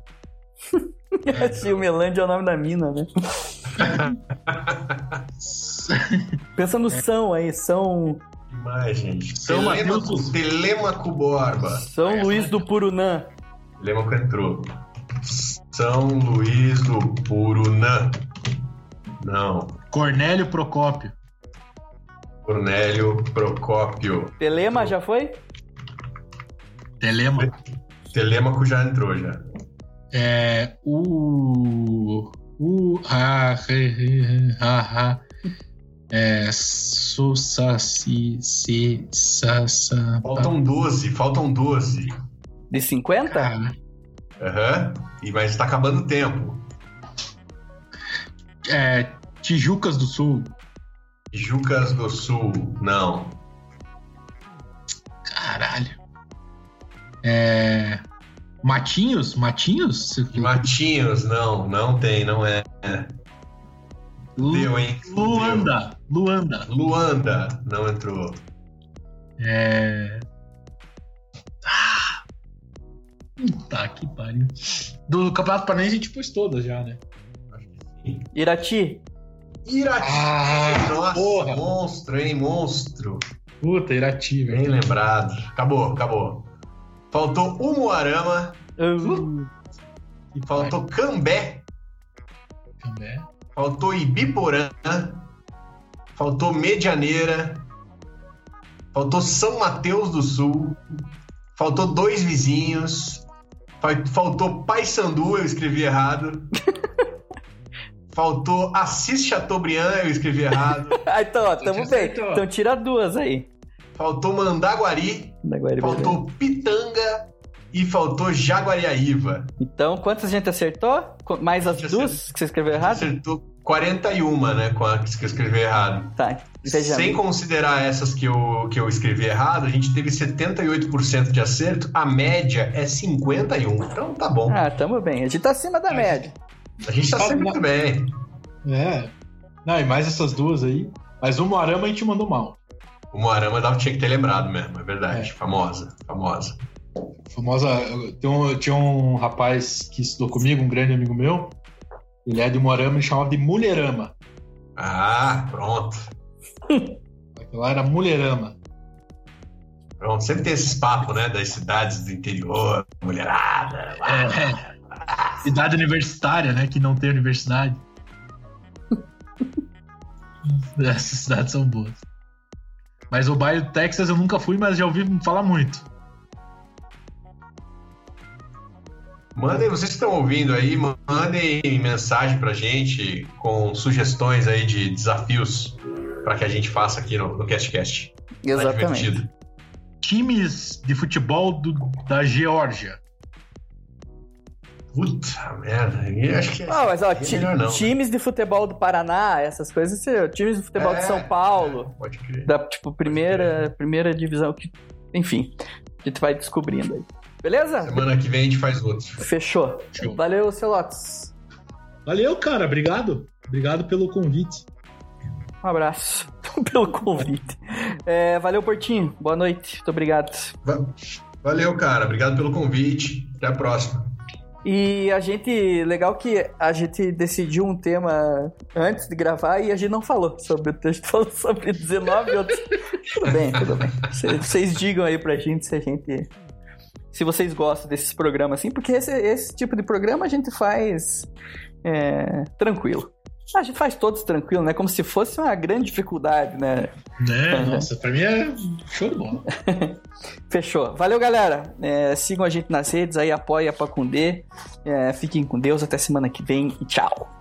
Gilmelândia é o nome da mina, né? Pensa no São aí, São, Que mais, gente? São Telêmaco, Mateus. Telêmaco Borba. São Luís do Purunã. Telêmaco entrou. São Luís do Purunã. Não. Cornélio Procópio. Cornélio Procópio. Telema já foi? Telema. Telêmaco já entrou, já. É. O. O. Ha. He, ha, ha. É. Su, sa, si, se, sa, sa. Faltam 12, faltam 12. De 50? Cara, Aham. E Mas tá acabando o tempo. É. Tijucas do Sul. Jucas do Sul, não. Caralho. É. Matinhos? Matinhos? Matinhos, não, não tem, não é. Lu- Deu, hein? Luanda. Luanda. Deu. Luanda, não entrou. É. Ah! Puta que pariu. Do Campeonato Paranaense a gente pôs todas já, né? Irati. Irati. Ah, Nossa, porra. monstro, hein? Monstro. Puta, Irati, Bem velho. lembrado. Acabou, acabou. Faltou Umuarama, Uh, Que faltou Cambé, né? faltou Ibiporã, faltou Medianeira, faltou São Mateus do Sul, faltou dois vizinhos, fa- faltou Paysandu, eu escrevi errado. Faltou Assis Chateaubriand, eu escrevi errado. então, ó, tamo bem. Então tira duas aí. Faltou Mandaguari, Da Guaribira. faltou Pitanga e faltou Jaguariaíva. Então, quantas a gente acertou? Mais as duas que você escreveu errado? Acertou 41, né? Com as que eu escrevi errado. Tá, Sem bem. considerar essas que eu, que eu escrevi errado, a gente teve 78% de acerto, a média é 51. Então tá bom. Ah, tamo bem. A gente tá acima da média. A gente tá sempre muito bem. É. Não, e mais essas duas aí. Mas o Moarama a gente mandou mal. O Moarama dava- tinha que ter lembrado mesmo, é verdade. Famosa, famosa. famosa. Um- tinha um rapaz que estudou comigo, um grande amigo meu. Ele é de Moarama e chamava de Mulherama. Ah, pronto. Aquilo era Mulherama. Pronto. Sempre tem esses papos, né? Das cidades do interior, mulherada. lá. É, cidade universitária, né? Que não tem universidade. Essas cidades são boas. Mas o bairro do Texas eu nunca fui, mas já ouvi falar muito. Mandem, vocês que estão ouvindo aí, mandem mensagem pra gente com sugestões aí de desafios para que a gente faça aqui no, no CastCast. Tá Exatamente. divertido. Times de futebol do- da Geórgia. Puta merda, eu acho que Ah, mas ó, é ti- não. times de futebol do Paraná, essas coisas, assim, times de futebol de É, São Paulo, Pode crer. da tipo primeira, primeira divisão que, enfim, a gente vai descobrindo aí. Beleza? Semana que vem a gente faz outro. Fechou. Show. Valeu, Celotes. Valeu, cara. Obrigado. Obrigado pelo convite. Um abraço pelo convite. É, valeu, Portinho. Boa noite. Muito obrigado. Va- Valeu, cara. Obrigado pelo convite. Até a próxima. E a gente, legal que a gente decidiu um tema antes de gravar e a gente não falou sobre o texto, falou sobre 19 outros. Tudo bem, tudo bem. Cê- Vocês digam aí pra gente se a gente. Se vocês gostam desses programas assim, porque esse, esse tipo de programa a gente faz é, tranquilo. A gente faz todos tranquilo, né? Como se fosse uma grande dificuldade, né? Né? Nossa, pra mim é show de bola. Fechou. Valeu, galera. É, sigam a gente nas redes aí, apoia a Pacundê. É, fiquem com Deus. Até semana que vem e tchau.